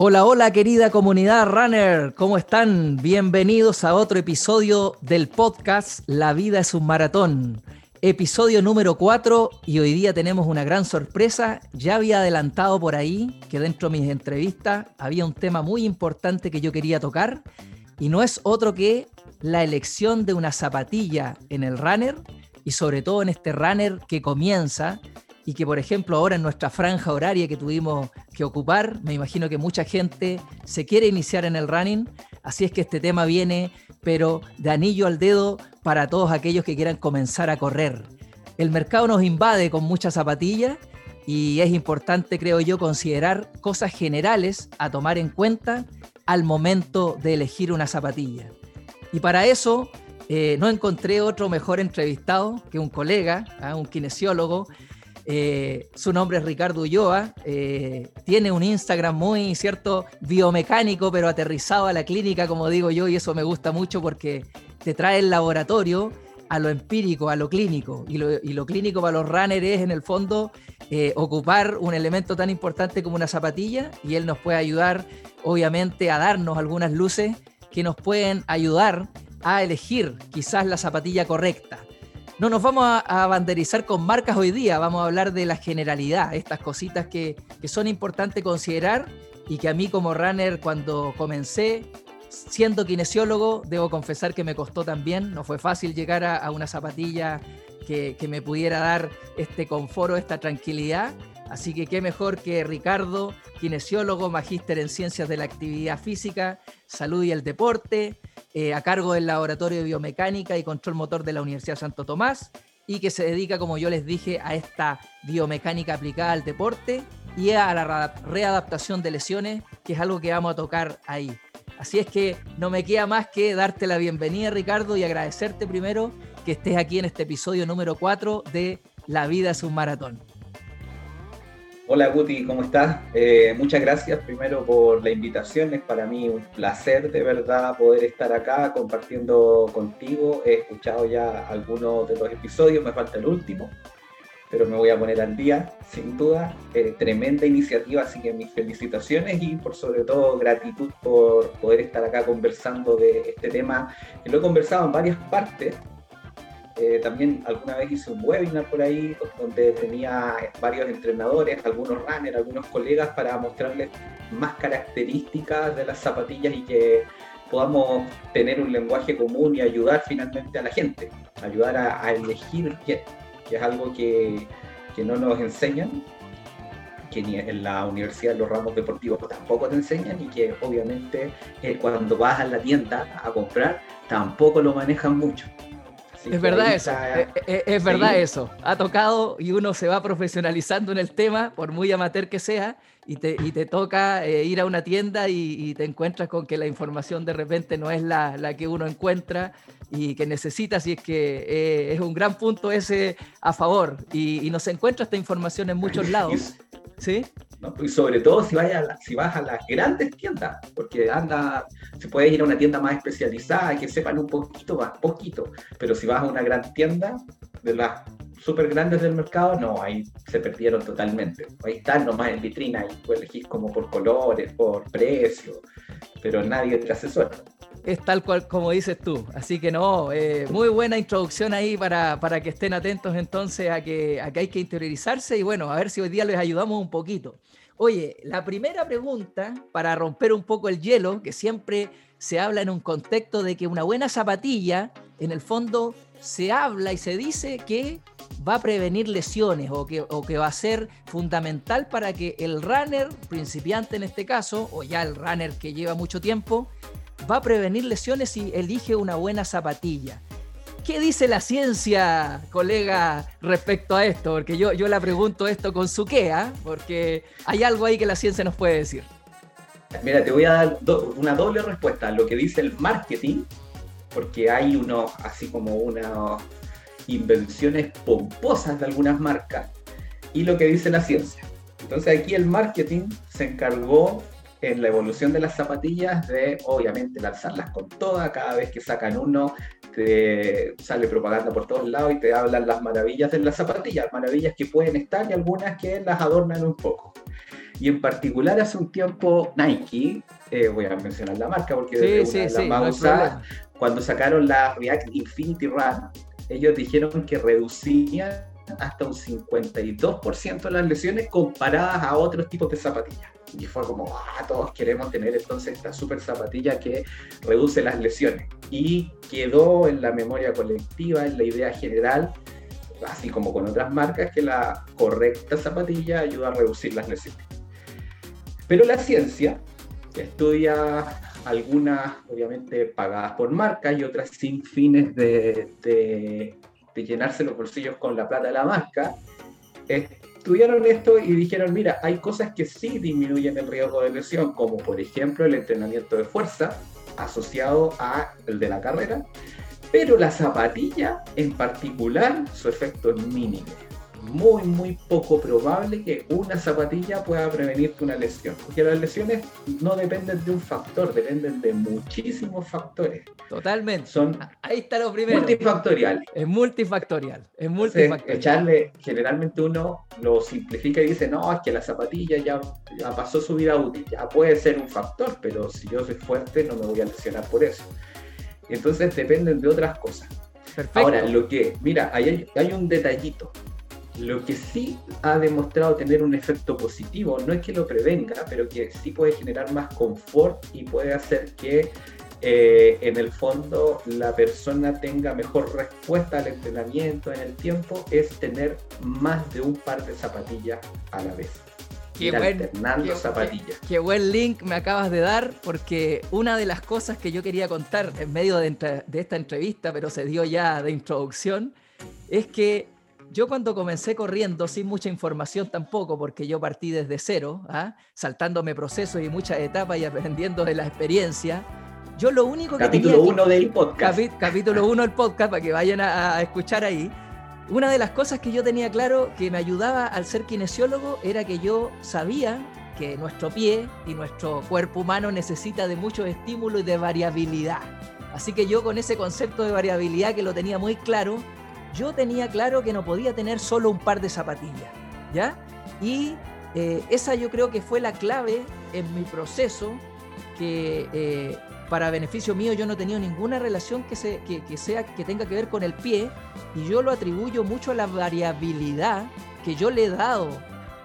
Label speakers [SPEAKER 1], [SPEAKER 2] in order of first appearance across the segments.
[SPEAKER 1] Hola, hola querida comunidad runner, ¿cómo están? Bienvenidos a otro episodio del podcast La vida es un maratón. Episodio número 4 y hoy día tenemos una gran sorpresa. Ya había adelantado por ahí que dentro de mis entrevistas había un tema muy importante que yo quería tocar y no es otro que la elección de una zapatilla en el runner y sobre todo en este runner que comienza y que por ejemplo ahora en nuestra franja horaria que tuvimos que ocupar, me imagino que mucha gente se quiere iniciar en el running, así es que este tema viene pero de anillo al dedo para todos aquellos que quieran comenzar a correr. El mercado nos invade con muchas zapatillas y es importante, creo yo, considerar cosas generales a tomar en cuenta al momento de elegir una zapatilla. Y para eso eh, no encontré otro mejor entrevistado que un colega, ¿ah? un kinesiólogo, eh, su nombre es Ricardo Ulloa, eh, tiene un Instagram muy, cierto, biomecánico, pero aterrizado a la clínica, como digo yo, y eso me gusta mucho porque te trae el laboratorio a lo empírico, a lo clínico. Y lo, clínico para los runners es, en el fondo, eh, ocupar un elemento tan importante como una zapatilla, y él nos puede ayudar, obviamente, a darnos algunas luces que nos pueden ayudar a elegir quizás la zapatilla correcta. No nos vamos a, banderizar con marcas hoy día, vamos a hablar de la generalidad, estas cositas que, son importantes considerar y que a mí como runner cuando comencé, siendo kinesiólogo, debo confesar que me costó también, no fue fácil llegar a, una zapatilla que, que, me pudiera dar este confort, esta tranquilidad. Así que qué mejor que Ricardo, kinesiólogo, magíster en ciencias de la actividad física, salud y el deporte, eh, a cargo del Laboratorio de Biomecánica y Control Motor de la Universidad Santo Tomás y que se dedica, como yo les dije, a esta biomecánica aplicada al deporte y a la readaptación de lesiones, que es algo que vamos a tocar ahí. Así es que no me queda más que darte la bienvenida, Ricardo, y agradecerte primero que estés aquí en este episodio número 4 de La vida es un maratón.
[SPEAKER 2] Hola Guti, ¿cómo estás? Eh, muchas gracias primero por la invitación. Es para mí un placer de verdad poder estar acá compartiendo contigo. He escuchado ya algunos de los episodios, me falta el último, pero me voy a poner al día, sin duda. Eh, tremenda iniciativa, así que mis felicitaciones y por sobre todo gratitud por poder estar acá conversando de este tema, que lo he conversado en varias partes eh, también alguna vez hice un webinar por ahí donde tenía varios entrenadores, algunos runners, algunos colegas para mostrarles más características de las zapatillas y que podamos tener un lenguaje común y ayudar finalmente a la gente, ayudar a, elegir qué, que es algo que, que, no nos enseñan, que ni en la universidad los ramos deportivos tampoco te enseñan y que obviamente eh, cuando vas a la tienda a comprar tampoco lo manejan mucho
[SPEAKER 1] es verdad eso, eh, eh, es, verdad eso. Ha tocado y uno se va profesionalizando en el tema, por muy amateur que sea, y te, te toca eh, ir a una tienda y, te encuentras con que la información de repente no es la, la que uno encuentra y que necesitas, y es que es un gran punto ese a favor. Y, y no se encuentra esta información en muchos lados. ¿Sí?
[SPEAKER 2] Y sobre todo si, vaya si vas a las grandes tiendas, porque anda, se puede ir a una tienda más especializada que sepan un poquito más, poquito, pero si vas a una gran tienda de las súper grandes del mercado, no, ahí se perdieron totalmente. Ahí están nomás en vitrina, y puedes elegir como por colores, por precio, pero nadie te asesora.
[SPEAKER 1] Es tal cual como dices tú, así que no, eh, muy buena introducción ahí para, para, que estén atentos entonces a que, a que hay que interiorizarse y bueno, a ver si hoy día les ayudamos un poquito. Oye, la primera pregunta, para romper un poco el hielo, que siempre se habla en un contexto de que una buena zapatilla, en el fondo, se habla y se dice que va a prevenir lesiones o que, o que va a ser fundamental para que el runner, principiante en este caso, o ya el runner que lleva mucho tiempo, va a prevenir lesiones si elige una buena zapatilla. ¿Qué dice la ciencia, colega, respecto a esto? Porque yo, yo la pregunto esto con su qué, porque hay algo ahí que la ciencia nos puede decir.
[SPEAKER 2] Mira, te voy a dar una doble respuesta. Lo que dice el marketing, porque hay unos, así como unas invenciones pomposas de algunas marcas, y lo que dice la ciencia. Entonces aquí el marketing se encargó en la evolución de las zapatillas de obviamente lanzarlas con toda, cada vez que sacan uno te sale propaganda por todos lados y te hablan las maravillas de las zapatillas, maravillas que pueden estar y algunas que las adornan un poco. Y en particular hace un tiempo Nike, eh, voy a mencionar la marca porque
[SPEAKER 1] sí,
[SPEAKER 2] es
[SPEAKER 1] una
[SPEAKER 2] de las más usadas, cuando sacaron la React Infinity Run, ellos dijeron que reducían hasta un 52% las lesiones comparadas a otros tipos de zapatillas. Y fue como, ah, todos queremos tener entonces esta super zapatilla que reduce las lesiones. Y quedó en la memoria colectiva, en la idea general, así como con otras marcas, que la correcta zapatilla ayuda a reducir las lesiones. Pero la ciencia estudia algunas obviamente pagadas por marcas y otras sin fines de, de, llenarse los bolsillos con la plata de la marca, estudiaron esto y dijeron, mira, hay cosas que sí disminuyen el riesgo de lesión, como por ejemplo el entrenamiento de fuerza asociado a el de la carrera, pero la zapatilla en particular, su efecto es mínimo muy, muy poco probable que una zapatilla pueda prevenirte una lesión. Porque las lesiones no dependen de un factor, dependen de muchísimos factores.
[SPEAKER 1] Totalmente.
[SPEAKER 2] Son
[SPEAKER 1] Ahí está lo primero.
[SPEAKER 2] Multifactorial.
[SPEAKER 1] Es multifactorial. Es multifactorial.
[SPEAKER 2] echarle, generalmente uno lo simplifica y dice, no, es que la zapatilla ya, ya pasó su vida útil. Ya puede ser un factor, pero si yo soy fuerte no me voy a lesionar por eso. Entonces dependen de otras cosas. Perfecto. Ahora, lo que, mira, hay, hay un detallito. Lo que sí ha demostrado tener un efecto positivo, no es que lo prevenga, pero que sí puede generar más confort y puede hacer que eh, en el fondo la persona tenga mejor respuesta al entrenamiento en el tiempo, es tener más de un par de zapatillas a la vez.
[SPEAKER 1] Qué buen, qué, zapatillas. Qué, buen link me acabas de dar, porque una de las cosas que yo quería contar en medio de, de esta entrevista, pero se dio ya de introducción, es que yo cuando comencé corriendo, sin mucha información tampoco, porque yo partí desde cero, ¿ah? saltándome procesos y muchas etapas y aprendiendo de la experiencia, yo lo único que
[SPEAKER 2] capítulo uno del podcast.
[SPEAKER 1] capítulo uno del podcast, para que vayan a, escuchar ahí. Una de las cosas que yo tenía claro que me ayudaba al ser kinesiólogo era que yo sabía que nuestro pie y nuestro cuerpo humano necesita de mucho estímulo y de variabilidad. Así que yo con ese concepto de variabilidad que lo tenía muy claro, yo tenía claro que no podía tener solo un par de zapatillas, ¿ya? Y eh, esa yo creo que fue la clave en mi proceso, que eh, para beneficio mío yo no he tenido ninguna relación que, se, que, sea, que tenga que ver con el pie, y yo lo atribuyo mucho a la variabilidad que yo le he dado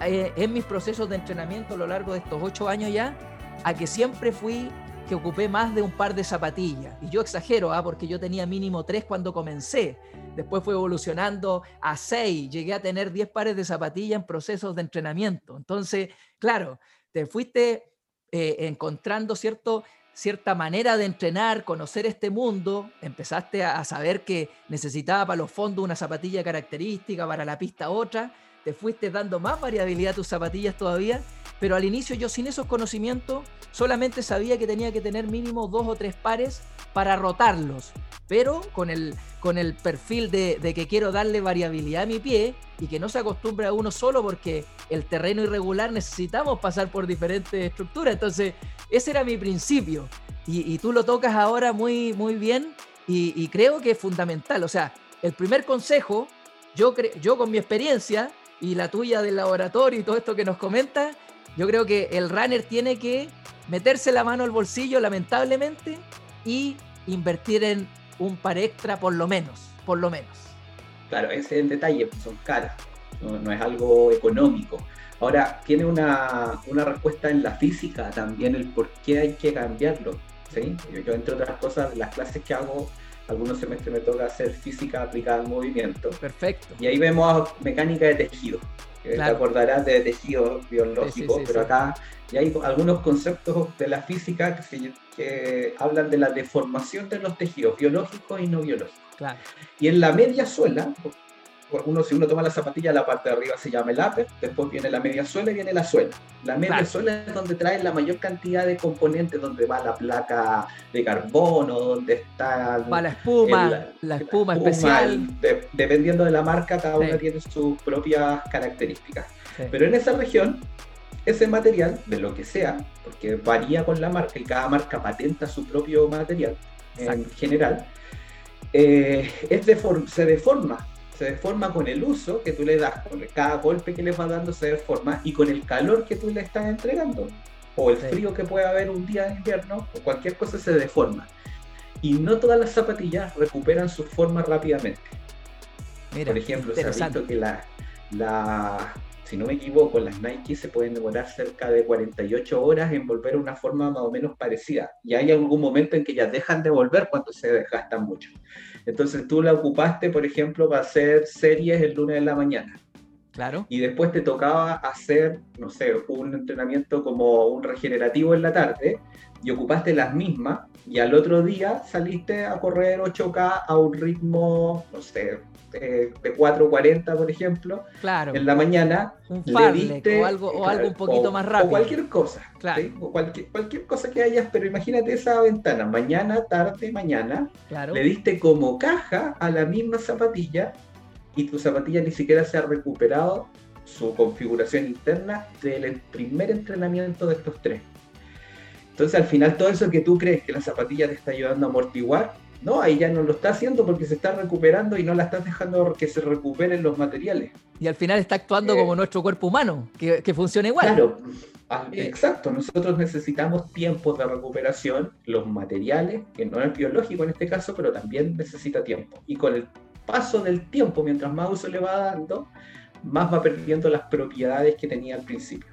[SPEAKER 1] eh, en mis procesos de entrenamiento a lo largo de estos ocho años ya, a que siempre fui que ocupé más de un par de zapatillas. Y yo exagero, ¿ah? porque yo tenía mínimo tres cuando comencé. Después fue evolucionando a seis. Llegué a tener diez pares de zapatillas en procesos de entrenamiento. Entonces, claro, te fuiste eh, encontrando cierto, cierta manera de entrenar, conocer este mundo. Empezaste a, a saber que necesitaba para los fondos una zapatilla característica, para la pista otra. Te fuiste dando más variabilidad a tus zapatillas todavía pero al inicio yo sin esos conocimientos solamente sabía que tenía que tener mínimo dos o tres pares para rotarlos, pero con el, con el perfil de, que quiero darle variabilidad a mi pie y que no se acostumbre a uno solo porque el terreno irregular necesitamos pasar por diferentes estructuras. Entonces, ese era mi principio. Y, tú lo tocas ahora muy, muy bien y, creo que es fundamental. O sea, el primer consejo, yo, yo con mi experiencia y la tuya del laboratorio y todo esto que nos comentas, yo creo que el runner tiene que meterse la mano al bolsillo, lamentablemente, y invertir en un par extra por lo menos, por lo menos.
[SPEAKER 2] Claro, ese es el detalle, son caras, no, es algo económico. Ahora, tiene una, respuesta en la física también el por qué hay que cambiarlo. ¿sí? Yo, entre otras cosas, las clases que hago, algunos semestres me toca hacer física aplicada al movimiento.
[SPEAKER 1] Perfecto.
[SPEAKER 2] Y ahí vemos mecánica de tejido te acordarás de tejidos biológicos, pero acá ya hay algunos conceptos de la física que, hablan de la deformación de los tejidos biológicos y no biológicos. Y en la media suela, uno, si uno toma la zapatilla, la parte de arriba se llama el upper, después viene la media suela y viene la suela. La media suela es donde trae la mayor cantidad de componentes, donde va la placa de carbono, donde está...
[SPEAKER 1] Va la espuma, la, espuma especial.
[SPEAKER 2] dependiendo de la marca, cada una tiene sus propias características. Pero en esa región, ese material, de lo que sea, porque varía con la marca y cada marca patenta su propio material en general, eh, es se deforma se deforma con el uso que tú le das, con cada golpe que le vas dando se deforma y con el calor que tú le estás entregando, o el frío que puede haber un día de invierno, o cualquier cosa se deforma. Y no todas las zapatillas recuperan su forma rápidamente. Por ejemplo, se ha visto que la, la, si no me equivoco, las Nike se pueden demorar cerca de 48 horas en volver a una forma más o menos parecida. Y hay algún momento en que ya dejan de volver cuando se desgastan mucho. Entonces tú la ocupaste, por ejemplo, para hacer series el lunes de la mañana.
[SPEAKER 1] Claro.
[SPEAKER 2] Y después te tocaba hacer, no sé, un entrenamiento como un regenerativo en la tarde y ocupaste las mismas y al otro día saliste a correr 8K a un ritmo, no sé, de 4.40, por ejemplo,
[SPEAKER 1] claro.
[SPEAKER 2] en la mañana,
[SPEAKER 1] un le o algo, o algo un poquito más rápido.
[SPEAKER 2] O cualquier cosa,
[SPEAKER 1] claro.
[SPEAKER 2] o cualquier, cualquier cosa que hayas, pero imagínate esa ventana, mañana, tarde, mañana,
[SPEAKER 1] claro.
[SPEAKER 2] le diste como caja a la misma zapatilla y tu zapatilla ni siquiera se ha recuperado su configuración interna del primer entrenamiento de estos tres. Entonces al final todo eso que tú crees que la zapatilla te está ayudando a amortiguar, no, ahí ya no lo está haciendo porque se está recuperando y no la estás dejando que se recuperen los materiales.
[SPEAKER 1] Y al final está actuando como eh, nuestro cuerpo humano, que, que funciona igual.
[SPEAKER 2] Claro, ah, eh, exacto. Nosotros necesitamos tiempos de recuperación, los materiales, que no es biológico en este caso, pero también necesita tiempo. Y con el paso del tiempo, mientras más uso le va dando, más va perdiendo las propiedades que tenía al principio.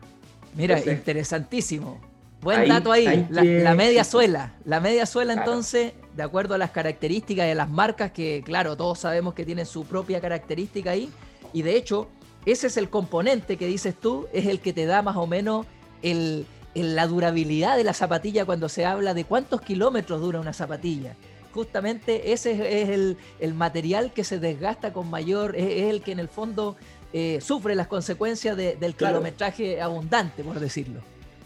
[SPEAKER 1] Mira, interesantísimo. Buen dato ahí, la, media suela. La media suela entonces, de acuerdo a las características de las marcas, que claro, todos sabemos que tienen su propia característica ahí, y de hecho, ese es el componente que dices tú, es el que te da más o menos el, la durabilidad de la zapatilla cuando se habla de cuántos kilómetros dura una zapatilla. Justamente ese es, el, material que se desgasta con mayor, es, el que en el fondo eh, sufre las consecuencias del kilometraje abundante, por decirlo.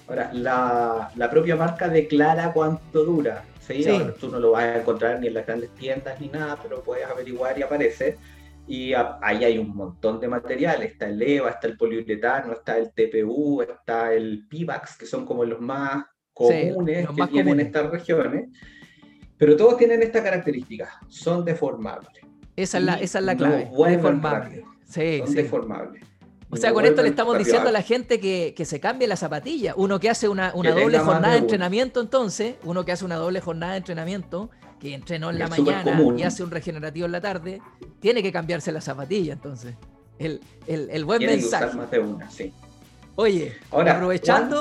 [SPEAKER 2] Ahora, la, propia marca declara cuánto dura. ¿sí? tú no lo vas a encontrar ni en las grandes tiendas ni nada, pero puedes averiguar y aparece. Y ahí hay un montón de material. Está el EVA, está el poliuretano, está el TPU, está el PIVAX, que son como los más comunes que tienen estas regiones. Pero todos tienen esta característica, son deformables.
[SPEAKER 1] Esa es la, esa es la clave, deformables.
[SPEAKER 2] Sí, son deformables.
[SPEAKER 1] O sea, con esto le estamos diciendo a la gente que, se cambie la zapatilla. Uno que hace una, doble jornada de, entrenamiento, entonces, uno que hace una doble jornada de entrenamiento, que entrenó en la mañana y hace un regenerativo en la tarde, tiene que cambiarse la zapatilla, entonces. El, el, buen mensaje.
[SPEAKER 2] más de una, sí.
[SPEAKER 1] Oye, Ahora, aprovechando.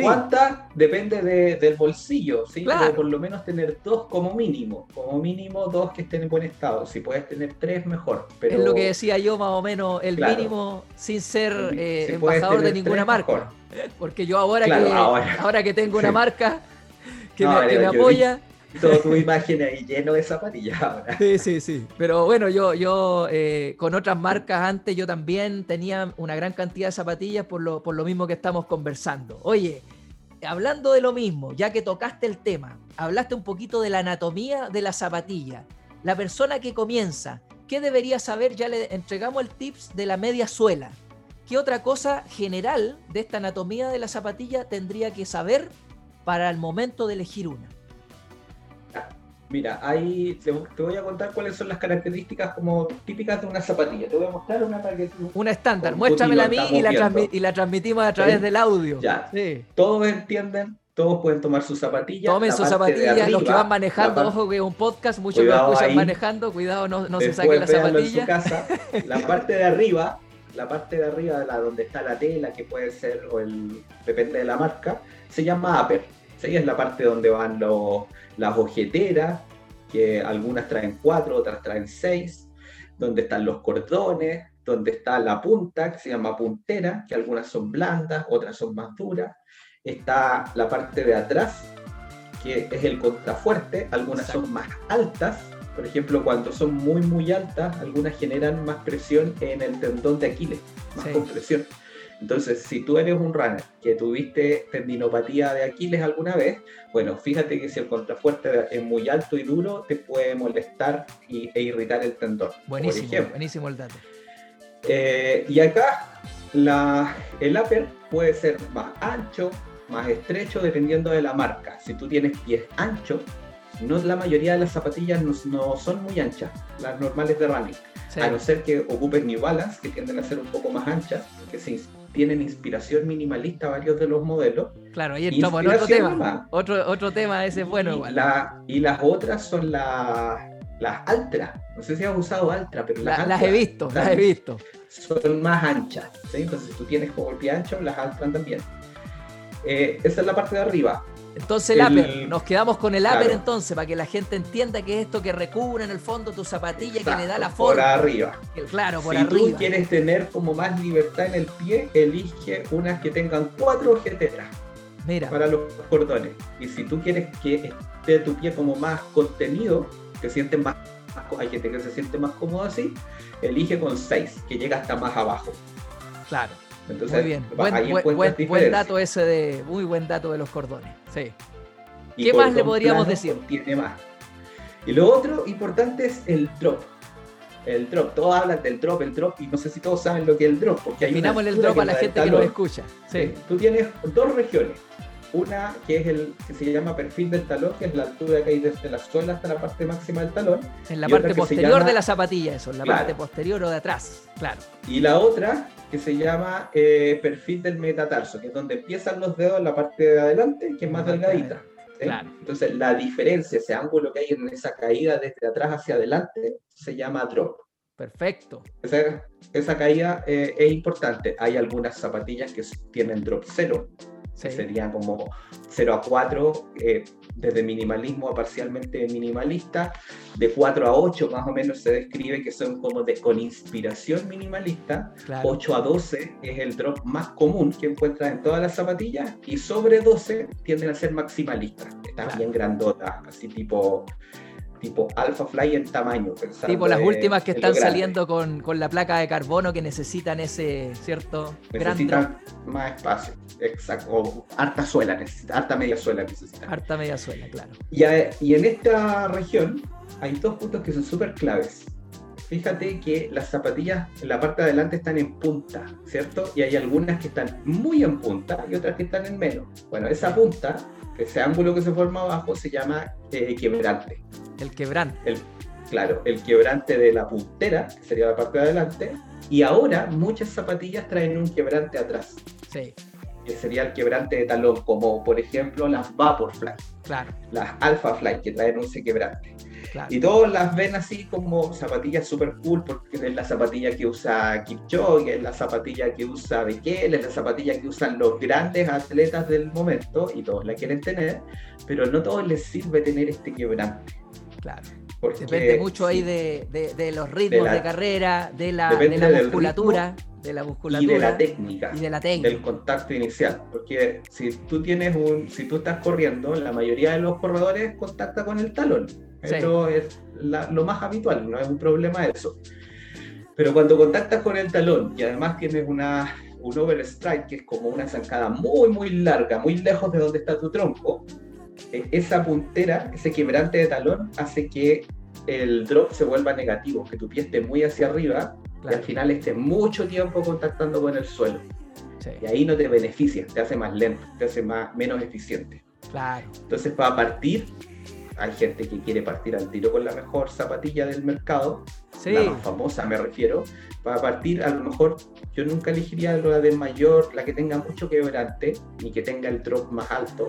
[SPEAKER 2] ¿cuántas? Depende del bolsillo, ¿sí? Pero por lo menos tener dos como mínimo. Como mínimo dos que estén en buen estado. Si puedes tener tres, mejor. Pero...
[SPEAKER 1] Es lo que decía yo, más o menos, el mínimo sin ser eh, embajador de ninguna marca. Porque yo ahora, que, ahora. que tengo una marca que me apoya
[SPEAKER 2] toda tu imagen ahí lleno de zapatillas ahora.
[SPEAKER 1] Sí, sí, sí. Pero bueno, yo, yo eh, con otras marcas antes yo también tenía una gran cantidad de zapatillas por lo, por lo mismo que estamos conversando. Oye, hablando de lo mismo, ya que tocaste el tema, hablaste un poquito de la anatomía de la zapatilla. La persona que comienza, ¿qué debería saber? Ya le entregamos el tips de la media suela. ¿Qué otra cosa general de esta anatomía de la zapatilla tendría que saber para el momento de elegir una?
[SPEAKER 2] Mira, ahí te, voy a contar cuáles son las características como típicas de una zapatilla. Te voy a mostrar una para que
[SPEAKER 1] Una estándar, muéstramela a mí y la, transmitimos a través del audio.
[SPEAKER 2] Ya. Todos entienden, todos pueden tomar sus zapatillas.
[SPEAKER 1] Tomen sus zapatillas, los que van manejando, ojo que es un podcast, muchos que escuchan manejando, cuidado, no, no se saquen las zapatillas.
[SPEAKER 2] La parte de arriba, la parte de arriba de la donde está la tela, que puede ser, o el, depende de la marca, se llama upper. Es la parte donde van los las ojeteras, que algunas traen cuatro, otras traen seis, donde están los cordones, donde está la punta, que se llama puntera, que algunas son blandas, otras son más duras. Está la parte de atrás, que es el contrafuerte, algunas son más altas, por ejemplo, cuando son muy, muy altas, algunas generan más presión en el tendón de Aquiles, más compresión. Entonces, si tú eres un runner que tuviste tendinopatía de Aquiles alguna vez, bueno, fíjate que si el contrafuerte es muy alto y duro, te puede molestar y, e irritar el tendón.
[SPEAKER 1] Buenísimo, buenísimo el dato.
[SPEAKER 2] Eh, y acá la, el upper puede ser más ancho, más estrecho, dependiendo de la marca. Si tú tienes pies anchos, no la mayoría de las zapatillas no, son muy anchas, las normales de running. A no ser que ocupes New Balance, que tienden a ser un poco más anchas, que se tienen inspiración minimalista varios de los modelos.
[SPEAKER 1] Claro, ahí estamos en otro tema. Otro, otro tema ese es bueno.
[SPEAKER 2] Y, la, y las otras son las las Altra. No sé si has usado Altra, pero
[SPEAKER 1] las, las he visto, las he visto.
[SPEAKER 2] Son más anchas. Entonces, si tú tienes como el pie ancho, las Altra también. Eh, esa es la parte de arriba.
[SPEAKER 1] Entonces el, upper, nos quedamos con el upper entonces, para que la gente entienda que es esto que recubre en el fondo tu zapatilla, que le da la forma.
[SPEAKER 2] Por arriba.
[SPEAKER 1] Claro, por
[SPEAKER 2] arriba. Si tú quieres tener como más libertad en el pie, elige unas que tengan cuatro ojeteras. Mira. Para los cordones. Y si tú quieres que esté tu pie como más contenido, que sienten más, hay gente que se siente más cómodo así, elige con seis, que llega hasta más abajo.
[SPEAKER 1] Claro. Muy bien. Buen, dato ese de, muy buen dato de los cordones. Sí. ¿Qué más le podríamos decir?
[SPEAKER 2] Tiene más. Y lo otro importante es el drop. El drop, todos hablan del drop, el drop, y no sé si todos saben lo que es el drop. Porque
[SPEAKER 1] hay el drop a la gente que lo escucha. Sí.
[SPEAKER 2] Tú tienes dos regiones. Una que es el que se llama perfil del talón, que es la altura que hay desde la suela hasta la parte máxima del talón.
[SPEAKER 1] En la parte posterior de la zapatilla, eso, en la parte posterior o de atrás, claro.
[SPEAKER 2] Y la otra que se llama eh, perfil del metatarso, que es donde empiezan los dedos en la parte de adelante, que es más delgadita. Claro. Entonces, la diferencia, ese ángulo que hay en esa caída desde atrás hacia adelante, se llama drop.
[SPEAKER 1] Perfecto.
[SPEAKER 2] Esa, esa caída eh, es importante. Hay algunas zapatillas que tienen drop cero, sería como 0 a 4, eh, desde minimalismo a parcialmente minimalista, de 4 a 8 más o menos se describe que son como de con inspiración minimalista, 8 a 12 es el drop más común que encuentras en todas las zapatillas y sobre 12 tienden a ser maximalistas, están bien grandotas, así tipo tipo Alpha Fly en tamaño.
[SPEAKER 1] Tipo las últimas que están saliendo con, con, la placa de carbono que necesitan ese, ¿cierto?
[SPEAKER 2] Necesitan más espacio, exacto. O harta suela, necesita, harta media suela necesita.
[SPEAKER 1] Harta media suela, claro.
[SPEAKER 2] Y, y en esta región hay dos puntos que son súper claves. Fíjate que las zapatillas en la parte de adelante están en punta, ¿cierto? Y hay algunas que están muy en punta y otras que están en menos. Bueno, esa punta, ese ángulo que se forma abajo, se llama eh, quebrante.
[SPEAKER 1] El quebrante.
[SPEAKER 2] El, claro, el quebrante de la puntera, que sería la parte de adelante. Y ahora muchas zapatillas traen un quebrante atrás.
[SPEAKER 1] Sí.
[SPEAKER 2] Que sería el quebrante de talón, como por ejemplo las Vaporfly.
[SPEAKER 1] Claro.
[SPEAKER 2] Las Alpha Fly, que traen ese quebrante. Y todos las ven así como zapatillas super cool, porque es la zapatilla que usa Kipchoge, es la zapatilla que usa Bekele, es la zapatilla que usan los grandes atletas del momento, y todos la quieren tener, pero no todos les sirve tener este quebrante.
[SPEAKER 1] Claro. Depende mucho ahí de, los ritmos de, carrera, de la, musculatura. De la musculatura
[SPEAKER 2] y de la técnica
[SPEAKER 1] y de la técnica
[SPEAKER 2] del contacto inicial porque si tú tienes un si tú estás corriendo la mayoría de los corredores contacta con el talón eso es lo más habitual no es un problema eso pero cuando contactas con el talón y además tienes una un overstrike que es como una zancada muy muy larga muy lejos de donde está tu tronco e, esa puntera, ese quebrante de talón, hace que el drop se vuelva negativo, que tu pie esté muy hacia arriba y al final esté mucho tiempo contactando con el suelo. Y ahí no te beneficia, te hace más lento, te hace más, menos eficiente.
[SPEAKER 1] Claro.
[SPEAKER 2] Entonces, para partir, hay gente que quiere partir al tiro con la mejor zapatilla del mercado, la más famosa me refiero. Para partir, a lo mejor yo nunca elegiría la de mayor, la que tenga mucho quebrante, ni que tenga el drop más alto,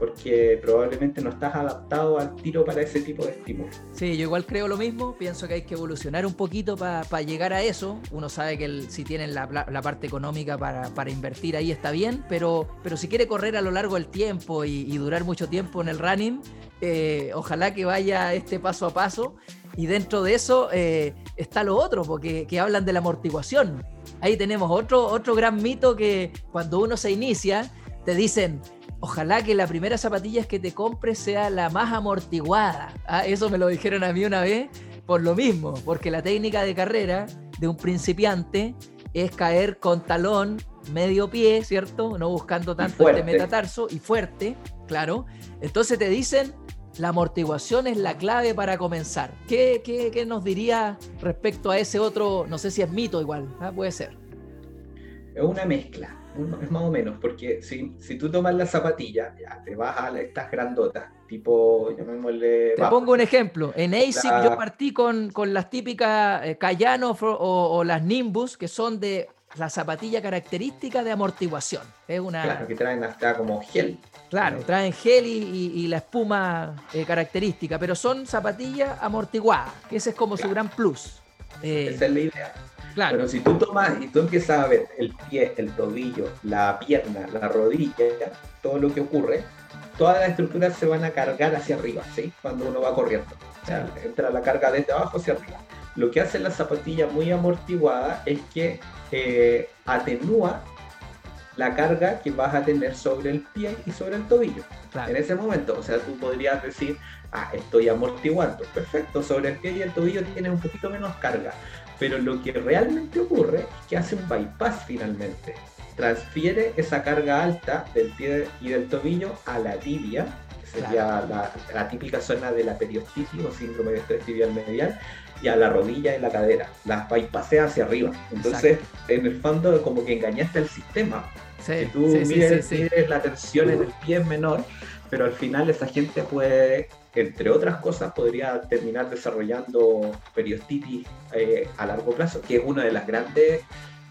[SPEAKER 2] porque probablemente no estás adaptado al tiro para ese tipo de estímulo.
[SPEAKER 1] Sí, yo igual creo lo mismo, pienso que hay que evolucionar un poquito para llegar a eso. Uno sabe que si tienen la, parte económica para, invertir ahí está bien, pero, pero si quiere correr a lo largo del tiempo y, durar mucho tiempo en el running, eh, ojalá que vaya este paso a paso. Y dentro de eso eh, está lo otro, porque que hablan de la amortiguación. Ahí tenemos otro, otro gran mito que cuando uno se inicia, te dicen, ojalá que la primera zapatilla que te compres sea la más amortiguada. Ah, eso me lo dijeron a mí una vez por lo mismo, porque la técnica de carrera de un principiante es caer con talón medio pie, ¿cierto? No buscando tanto este metatarso y fuerte, claro. Entonces te dicen, la amortiguación es la clave para comenzar. ¿Qué, qué, nos diría respecto a ese otro, no sé si es mito igual, ¿ah? puede ser?
[SPEAKER 2] Es una mezcla es más o menos, porque si, si tú tomas la zapatilla, ya te vas a estas grandotas, tipo, llamémosle...
[SPEAKER 1] Te pongo un ejemplo. En ASIC yo partí con, con las típicas eh, o, o, las Nimbus, que son de la zapatilla característica de amortiguación. Es una...
[SPEAKER 2] Claro, que traen hasta como gel.
[SPEAKER 1] Claro, traen gel y, y, la espuma eh, característica, pero son zapatillas amortiguadas, que ese es como su gran plus.
[SPEAKER 2] Eh, Esa es la idea. Claro. Pero si tú tomas y tú empiezas a ver el pie, el tobillo, la pierna, la rodilla, todo lo que ocurre, todas las estructuras se van a cargar hacia arriba, ¿sí? Cuando uno va corriendo. O sea, entra la carga desde abajo hacia arriba. Lo que hace la zapatilla muy amortiguada es que eh, atenúa la carga que vas a tener sobre el pie y sobre el tobillo. En ese momento, o sea, tú podrías decir, ah, estoy amortiguando. Perfecto, sobre el pie y el tobillo tienes un poquito menos carga. Pero lo que realmente ocurre es que hace un bypass finalmente. Transfiere esa carga alta del pie y del tobillo a la tibia, que sería la, típica zona de la periostitis o síndrome de estrés tibial medial, y a la rodilla y la cadera. Las bypassea hacia arriba. Entonces, en el fondo, como que engañaste al sistema. si tú mides, la tensión en el pie menor, pero al final esa gente puede entre otras cosas, podría terminar desarrollando periostitis eh, a largo plazo, que es una de las grandes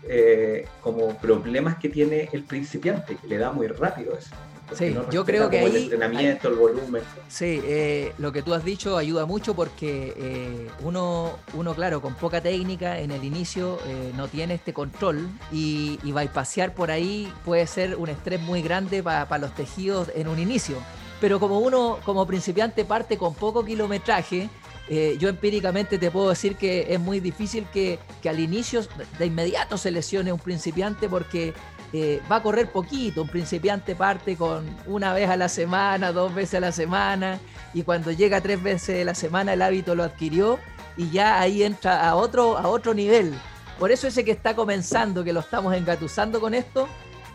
[SPEAKER 2] eh, como problemas que tiene el principiante, que le da muy rápido eso.
[SPEAKER 1] Sí, yo creo que ahí... El
[SPEAKER 2] entrenamiento, el volumen.
[SPEAKER 1] Sí, eh, lo que tú has dicho ayuda mucho porque uno, uno, claro, con poca técnica en el inicio no tiene este control y, y pasear por ahí puede ser un estrés muy grande para los tejidos en un inicio pero como uno como principiante parte con poco kilometraje, eh, yo empíricamente te puedo decir que es muy difícil que, al inicio de inmediato se lesione un principiante porque eh, va a correr poquito. Un principiante parte con una vez a la semana, dos veces a la semana, y cuando llega tres veces a la semana el hábito lo adquirió y ya ahí entra a otro, a otro nivel. Por eso ese que está comenzando, que lo estamos engatusando con esto,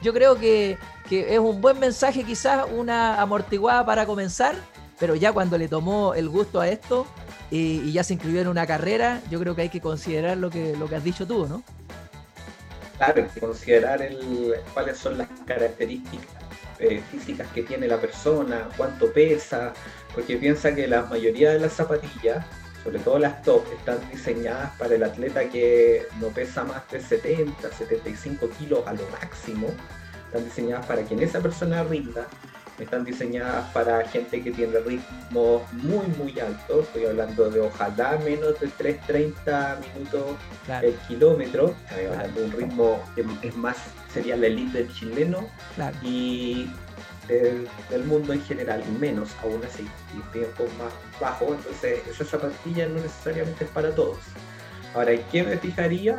[SPEAKER 1] yo creo que, es un buen mensaje, quizás una amortiguada para comenzar, pero ya cuando le tomó el gusto a esto y, ya se inscribió en una carrera, yo creo que hay que considerar lo que, lo que has dicho tú, ¿no?
[SPEAKER 2] Claro, hay que considerar el, cuáles son las características eh, físicas que tiene la persona, cuánto pesa, porque piensa que la mayoría de las zapatillas, sobre todo las top, están diseñadas para el atleta que no pesa más de 70, 75 kilos a lo máximo están diseñadas para que en esa persona rinda, están diseñadas para gente que tiene ritmos muy muy altos, estoy hablando de ojalá menos de 3.30 minutos el kilómetro, estoy hablando de un ritmo que es más, sería la elite del chileno y del, mundo en general, menos aún así, y tiempos más bajos, entonces esa zapatilla no necesariamente es para todos. Ahora, ¿en qué me fijaría?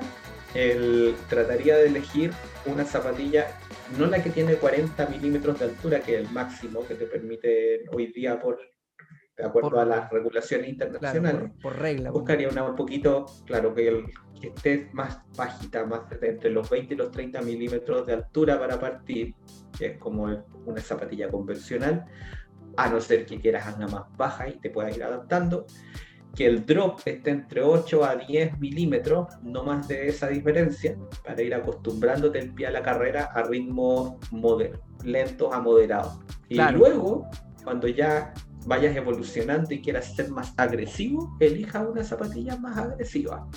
[SPEAKER 2] El, trataría de elegir una zapatilla no la que tiene 40 milímetros de altura, que es el máximo que te permite hoy día por de acuerdo a las regulaciones internacionales.
[SPEAKER 1] por, regla.
[SPEAKER 2] Buscaría una un poquito, claro, que, el, que esté más bajita, más entre los 20 y los 30 milímetros de altura para partir, que es como una zapatilla convencional, a no ser que quieras una más baja y te puedas ir adaptando que el drop esté entre 8 a 10 milímetros, no más de esa diferencia, para ir acostumbrándote el pie a la carrera a ritmos lentos a moderados. Y luego, cuando ya vayas evolucionando y quieras ser más agresivo, elija una zapatilla más agresiva.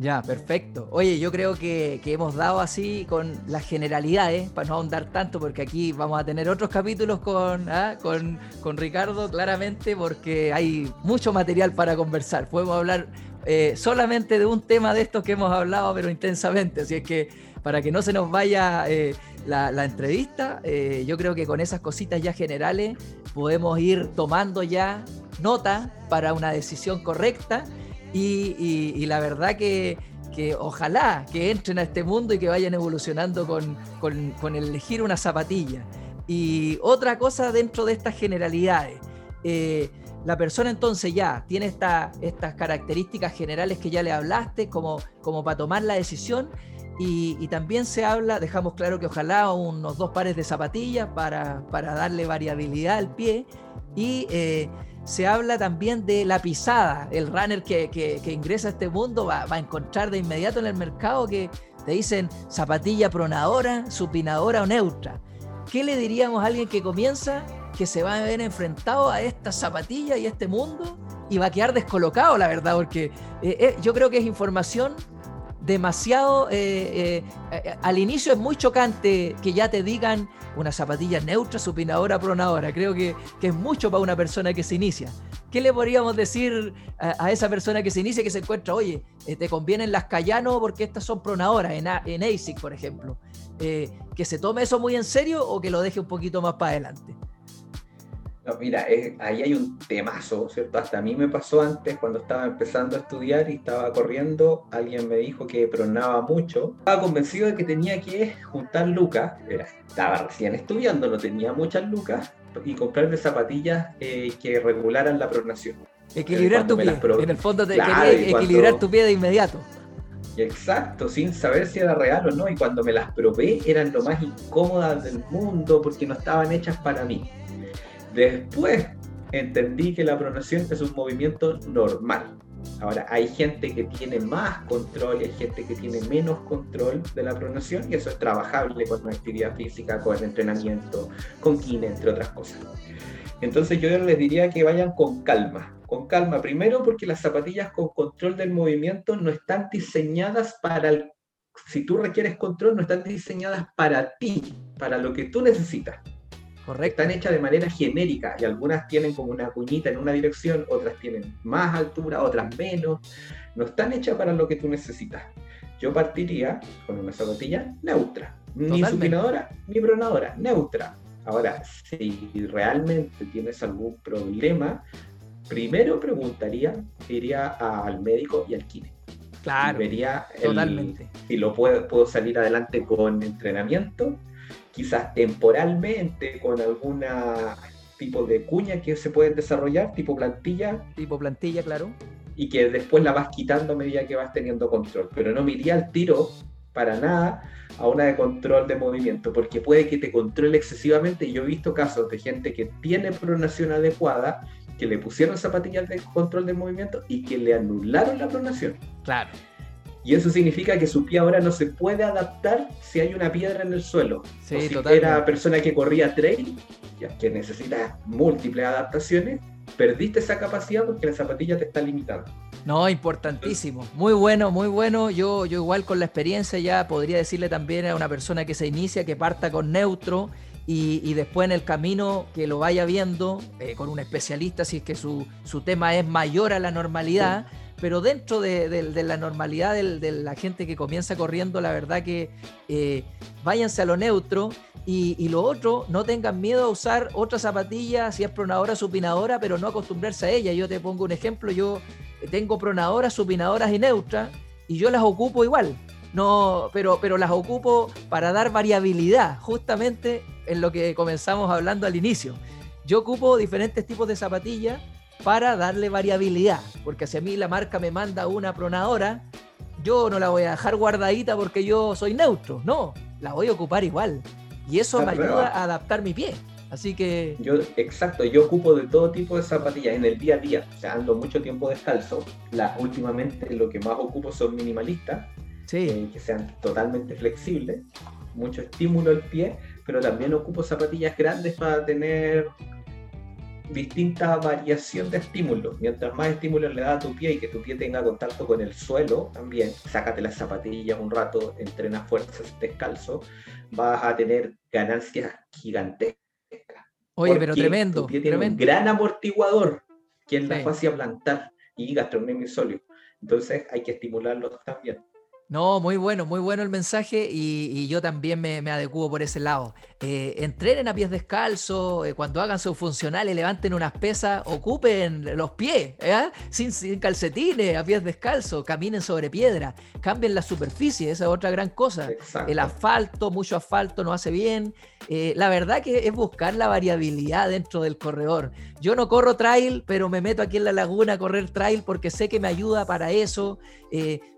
[SPEAKER 1] Ya, perfecto. Oye, yo creo que, hemos dado así con las generalidades, para no ahondar tanto, porque aquí vamos a tener otros capítulos con, ¿ah? con, con, Ricardo, claramente, porque hay mucho material para conversar. Podemos hablar eh, solamente de un tema de estos que hemos hablado, pero intensamente. Así es que para que no se nos vaya eh, la, entrevista, eh, yo creo que con esas cositas ya generales podemos ir tomando ya nota para una decisión correcta y, la verdad que, ojalá que entren a este mundo y que vayan evolucionando con, el elegir una zapatilla. Y otra cosa dentro de estas generalidades. Eh, la persona entonces ya tiene estas características generales que ya le hablaste como, como para tomar la decisión y, también se habla, dejamos claro que ojalá unos dos pares de zapatillas para, darle variabilidad al pie y eh, se habla también de la pisada. El runner que, ingresa a este mundo va, a encontrar de inmediato en el mercado que te dicen zapatilla pronadora, supinadora o neutra. ¿Qué le diríamos a alguien que comienza que se va a ver enfrentado a esta zapatilla y este mundo y va a quedar descolocado, la verdad, porque eh, eh, yo creo que es información demasiado, eh, al inicio es muy chocante que ya te digan una zapatilla neutra, supinadora, pronadora. Creo que, que es mucho para una persona que se inicia. ¿Qué le podríamos decir a, esa persona que se inicia que se encuentra, oye, te convienen las Cayano porque estas son pronadoras, en, en ASIC, por ejemplo? ¿Que se tome eso muy en serio o que lo deje un poquito más para adelante?
[SPEAKER 2] Mira, ahí hay un temazo, ¿cierto? Hasta a mí me pasó antes cuando estaba empezando a estudiar y estaba corriendo, alguien me dijo que pronaba mucho. Estaba convencido de que tenía que juntar lucas, estaba recién estudiando, no tenía muchas lucas, y comprarme zapatillas eh, que regularan la pronación.
[SPEAKER 1] Equilibrar tu pie, en el fondo te quería equilibrar tu pie de inmediato.
[SPEAKER 2] Exacto, sin saber si era real o no. Y cuando me las probé, eran lo más incómodas del mundo porque no estaban hechas para mí. Después entendí que la pronación es un movimiento normal. Ahora, hay gente que tiene más control y hay gente que tiene menos control de la pronación y eso es trabajable con la actividad física, con entrenamiento, con kine, entre otras cosas. Entonces yo les diría que vayan con calma, con calma. Primero porque las zapatillas con control del movimiento no están diseñadas para el... Si tú requieres control, no están diseñadas para ti, para lo que tú necesitas. Están hechas de manera genérica y algunas tienen como una cuñita en una dirección, otras tienen más altura, otras menos. No están hechas para lo que tú necesitas. Yo partiría con una zapatilla neutra, ni supinadora ni pronadora, neutra. Ahora, si realmente tienes algún problema, primero preguntaría, iría al médico y al kine.
[SPEAKER 1] Claro.
[SPEAKER 2] vería totalmente. si lo puedo, puedo salir adelante con entrenamiento quizás temporalmente con algún tipo de cuña que se pueden desarrollar, tipo plantilla.
[SPEAKER 1] Tipo plantilla, claro.
[SPEAKER 2] Y que después la vas quitando a medida que vas teniendo control. Pero no me iría al tiro para nada a una de control de movimiento, porque puede que te controle excesivamente. Y yo he visto casos de gente que tiene pronación adecuada, que le pusieron zapatillas de control de movimiento y que le anularon la pronación.
[SPEAKER 1] Claro.
[SPEAKER 2] Y eso significa que su pie ahora no se puede adaptar si hay una piedra en el suelo. Sí, o si era persona que corría trail, que necesita múltiples adaptaciones, perdiste esa capacidad porque la zapatilla te está limitando.
[SPEAKER 1] No, importantísimo. Muy bueno, muy bueno. Yo, yo igual con la experiencia ya podría decirle también a una persona que se inicia que parta con neutro y, después en el camino que lo vaya viendo eh, con un especialista si es que su, su tema es mayor a la normalidad pero dentro de, la normalidad de la gente que comienza corriendo, la verdad que eh, váyanse a lo neutro y, lo otro, no tengan miedo a usar otra zapatilla, si es pronadora, supinadora, pero no acostumbrarse a ella. Yo te pongo un ejemplo, yo tengo pronadoras, supinadoras y neutras y yo las ocupo igual. No, pero, pero las ocupo para dar variabilidad, justamente en lo que comenzamos hablando al inicio. Yo ocupo diferentes tipos de zapatillas para darle variabilidad, porque si a mí la marca me manda una pronadora, yo no la voy a dejar guardadita porque yo soy neutro, no, la voy a ocupar igual. Y eso me ayuda a adaptar mi pie. Así que.
[SPEAKER 2] Yo, exacto, yo ocupo de todo tipo de zapatillas en el día a día. O sea, ando mucho tiempo descalzo. La, últimamente lo que más ocupo son minimalistas. Sí. Eh, que sean totalmente flexibles. Mucho estímulo al pie. Pero también ocupo zapatillas grandes para tener distinta variación de estímulos. Mientras más estímulos le da a tu pie y que tu pie tenga contacto con el suelo, también, sácate las zapatillas un rato, entrena fuerzas descalzo, vas a tener ganancias gigantescas.
[SPEAKER 1] Oye, pero tremendo.
[SPEAKER 2] Tu pie tiene un gran amortiguador, que es la fascia plantar y gastrocnemio sólido. Entonces hay que estimularlos también.
[SPEAKER 1] No, muy bueno, muy bueno el mensaje y, yo también me, me, adecuo por ese lado. Eh, entrenen a pies descalzos, eh, cuando hagan su funcional y levanten unas pesas, ocupen los pies, ¿eh? sin, sin, calcetines, a pies descalzos, caminen sobre piedra, cambien la superficie, esa es otra gran cosa. El asfalto, mucho asfalto no hace bien. La verdad que es buscar la variabilidad dentro del corredor. Yo no corro trail, pero me meto aquí en la laguna a correr trail porque sé que me ayuda para eso.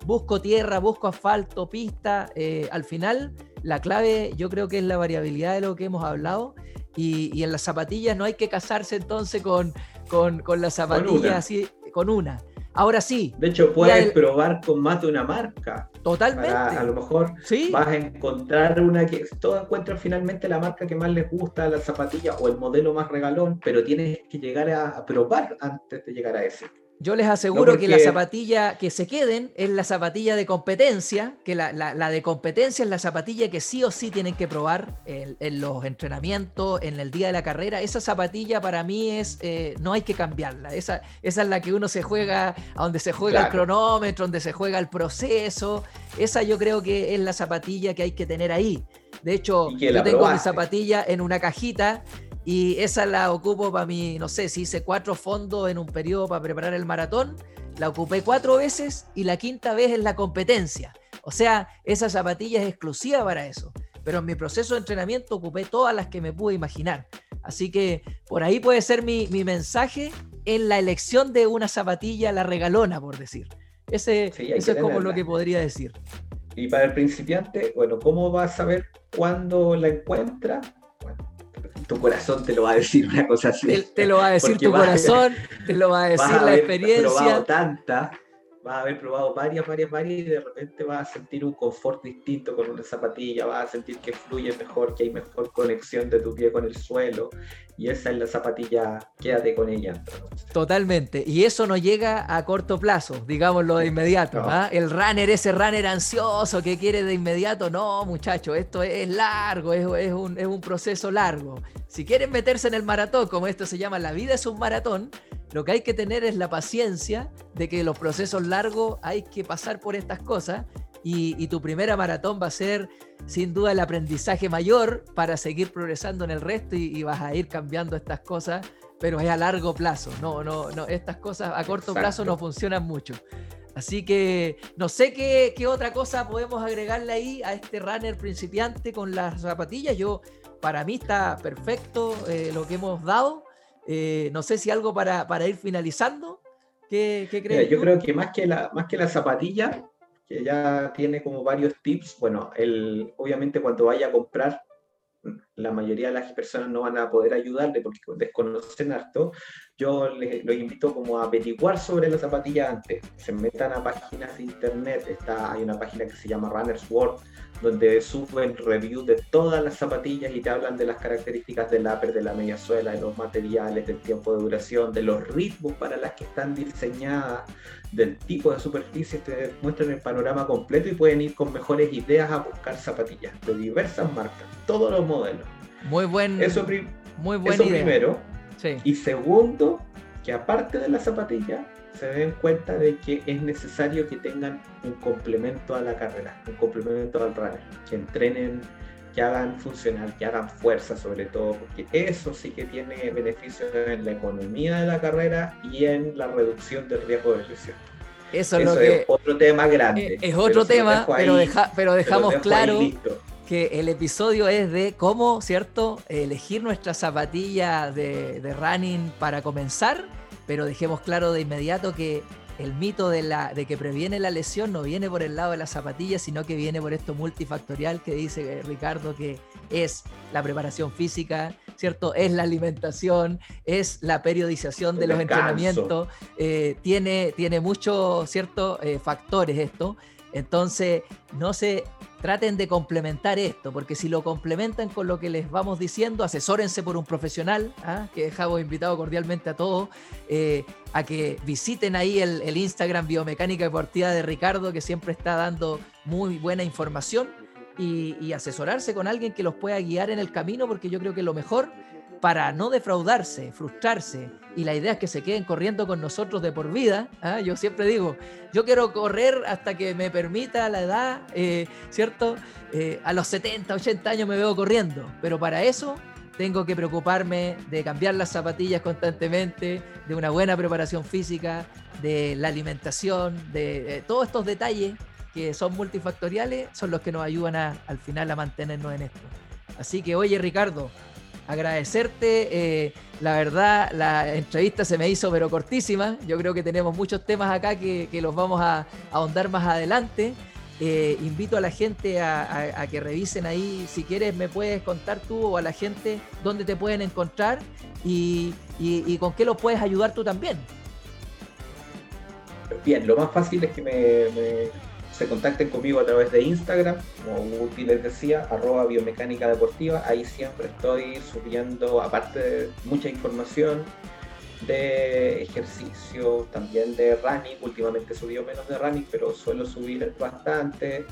[SPEAKER 1] Busco tierra, busco asfalto, pista, eh, al final la clave yo creo que es la variabilidad de lo que hemos hablado y, en las zapatillas no hay que casarse entonces con, con, con las zapatillas así, con una. Ahora sí.
[SPEAKER 2] De hecho, puedes probar con más de una marca.
[SPEAKER 1] Totalmente.
[SPEAKER 2] a lo mejor vas a encontrar una que todos encuentran finalmente la marca que más les gusta, la zapatilla o el modelo más regalón, pero tienes que llegar a probar antes de llegar a ese.
[SPEAKER 1] Yo les aseguro que la zapatilla que se queden es la zapatilla de competencia, que la, de competencia es la zapatilla que sí o sí tienen que probar en, los entrenamientos, en el día de la carrera. Esa zapatilla para mí es, eh, no hay que cambiarla. Esa, esa es la que uno se juega, a donde se juega el cronómetro, donde se juega el proceso. Esa yo creo que es la zapatilla que hay que tener ahí. De hecho, yo tengo mi zapatilla en una cajita y esa la ocupo para mí, no sé, si hice cuatro fondos en un periodo para preparar el maratón, la ocupé cuatro veces y la quinta vez en la competencia. O sea, esa zapatilla es exclusiva para eso. Pero en mi proceso de entrenamiento ocupé todas las que me pude imaginar. Así que por ahí puede ser mi, mensaje en la elección de una zapatilla, la regalona, por decir. Ese, eso es como lo que podría decir.
[SPEAKER 2] Y para el principiante, bueno, ¿cómo vas a saber cuándo la encuentra? Tu corazón te lo va a decir una cosa así.
[SPEAKER 1] Te, lo va a decir tu corazón, te lo va a decir la experiencia.
[SPEAKER 2] tanta vas a haber probado varias, varias, varias y de repente vas a sentir un confort distinto con una zapatilla, vas a sentir que fluye mejor, que hay mejor conexión de tu pie con el suelo y esa es la zapatilla, quédate con ella.
[SPEAKER 1] Totalmente, y eso no llega a corto plazo, digámoslo de inmediato. ¿ah? El runner, ese runner ansioso que quiere de inmediato, no muchacho, esto es largo, es, es, un, es un proceso largo. Si quieren meterse en el maratón, como esto se llama, la vida es un maratón, lo que hay que tener es la paciencia de que los procesos largos hay que pasar por estas cosas y, tu primera maratón va a ser sin duda el aprendizaje mayor para seguir progresando en el resto y, vas a ir cambiando estas cosas, pero es a largo plazo. No, no, no, estas cosas a corto plazo no funcionan mucho. Así que no sé qué, otra cosa podemos agregarle ahí a este runner principiante con las zapatillas. Yo, para mí está perfecto eh, lo que hemos dado. Eh, no sé si algo para, ir finalizando. ¿Qué, qué crees?
[SPEAKER 2] yo creo que más que, la, más que la zapatilla, que ya tiene como varios tips, bueno, el, obviamente cuando vaya a comprar, la mayoría de las personas no van a poder ayudarle porque desconocen harto. Yo les, los invito como a averiguar sobre la zapatilla antes. Se metan a páginas de internet. Está, hay una página que se llama Runner's World donde suben reviews de todas las zapatillas y te hablan de las características del upper, de la media suela, de los materiales, del tiempo de duración, de los ritmos para las que están diseñadas, del tipo de superficie, te muestran el panorama completo y pueden ir con mejores ideas a buscar zapatillas de diversas marcas, todos los modelos.
[SPEAKER 1] Muy buen,
[SPEAKER 2] eso, muy eso primero. Y segundo, que aparte de la zapatilla, se den cuenta de que es necesario que tengan un complemento a la carrera, un complemento al runner, que entrenen, que hagan funcional, que hagan fuerza sobre todo, porque eso sí que tiene beneficios en la economía de la carrera y en la reducción del riesgo de lesión.
[SPEAKER 1] Eso, es, lo que,
[SPEAKER 2] otro tema grande.
[SPEAKER 1] Es, otro tema, pero, pero dejamos claro que el episodio es de cómo, ¿cierto?, elegir nuestra zapatilla de, de running para comenzar pero dejemos claro de inmediato que el mito de, la, de que previene la lesión no viene por el lado de la zapatilla, sino que viene por esto multifactorial que dice Ricardo, que es la preparación física, ¿cierto? Es la alimentación, es la periodización de los entrenamientos, eh, tiene, tiene muchos, ¿cierto? Eh, factores esto. Entonces, no se traten de complementar esto, porque si lo complementan con lo que les vamos diciendo, asesórense por un profesional, ¿ah? que dejamos invitado cordialmente a todos, eh, a que visiten ahí el, Instagram Biomecánica Deportiva de Ricardo, que siempre está dando muy buena información, y, y asesorarse con alguien que los pueda guiar en el camino, porque yo creo que lo mejor para no defraudarse, frustrarse, y la idea es que se queden corriendo con nosotros de por vida. ¿ah? Yo siempre digo, yo quiero correr hasta que me permita la edad, eh, ¿cierto? Eh, a los 70, 80 años me veo corriendo, pero para eso tengo que preocuparme de cambiar las zapatillas constantemente, de una buena preparación física, de la alimentación, de, todos estos detalles que son multifactoriales, son los que nos ayudan al final a mantenernos en esto. Así que, oye Ricardo, agradecerte. Eh, la verdad, la entrevista se me hizo pero cortísima. Yo creo que tenemos muchos temas acá que, los vamos a, ahondar más adelante. Eh, invito a la gente a, que revisen ahí. Si quieres, me puedes contar tú o a la gente dónde te pueden encontrar y, con qué los puedes ayudar tú también.
[SPEAKER 2] bien, lo más fácil es que me, se contacten conmigo a través de Instagram, como Guti les decía, arroba biomecánica deportiva. Ahí siempre estoy subiendo, aparte de mucha información de ejercicio, también de running. Últimamente subido menos de running, pero suelo subir bastante.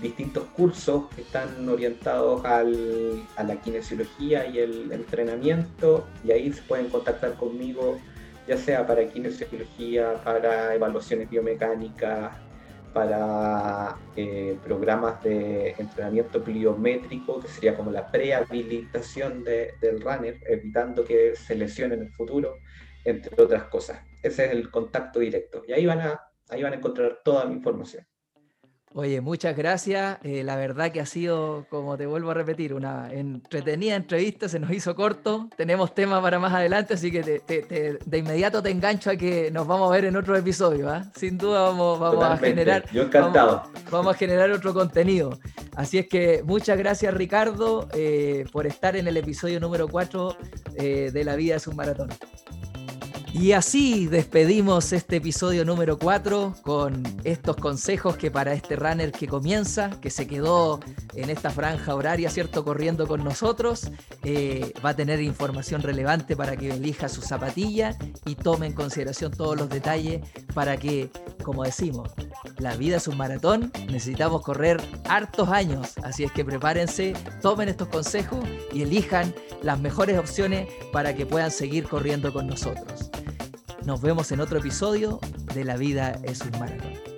[SPEAKER 2] Distintos cursos que están orientados al, a la kinesiología y el entrenamiento. Y ahí se pueden contactar conmigo ya sea para kinesiología, para evaluaciones biomecánicas, para eh, programas de entrenamiento pliométrico, que sería como la prehabilitación del runner, evitando que se lesione en el futuro, entre otras cosas. Ese es el contacto directo. Y ahí van a, ahí van a encontrar toda mi información.
[SPEAKER 1] Oye, muchas gracias. Eh, la verdad que ha sido, como te vuelvo a repetir, una entretenida entrevista, se nos hizo corto. Tenemos temas para más adelante, así que de inmediato te engancho a que nos vamos a ver en otro episodio. ¿ah? Sin duda vamos, vamos a generar.
[SPEAKER 2] Yo encantado.
[SPEAKER 1] Vamos, a generar otro contenido. Así es que muchas gracias, Ricardo, eh, por estar en el episodio número 4 eh, de La vida es un maratón. Y así despedimos este episodio número 4 con estos consejos que para este runner que comienza, que se quedó en esta franja horaria, ¿cierto? Corriendo con nosotros, eh, va a tener información relevante para que elija su zapatilla y tome en consideración todos los detalles para que, como decimos, la vida es un maratón, necesitamos correr hartos años, así es que prepárense, tomen estos consejos y elijan las mejores opciones para que puedan seguir corriendo con nosotros. Nos vemos en otro episodio de La vida es un maratón.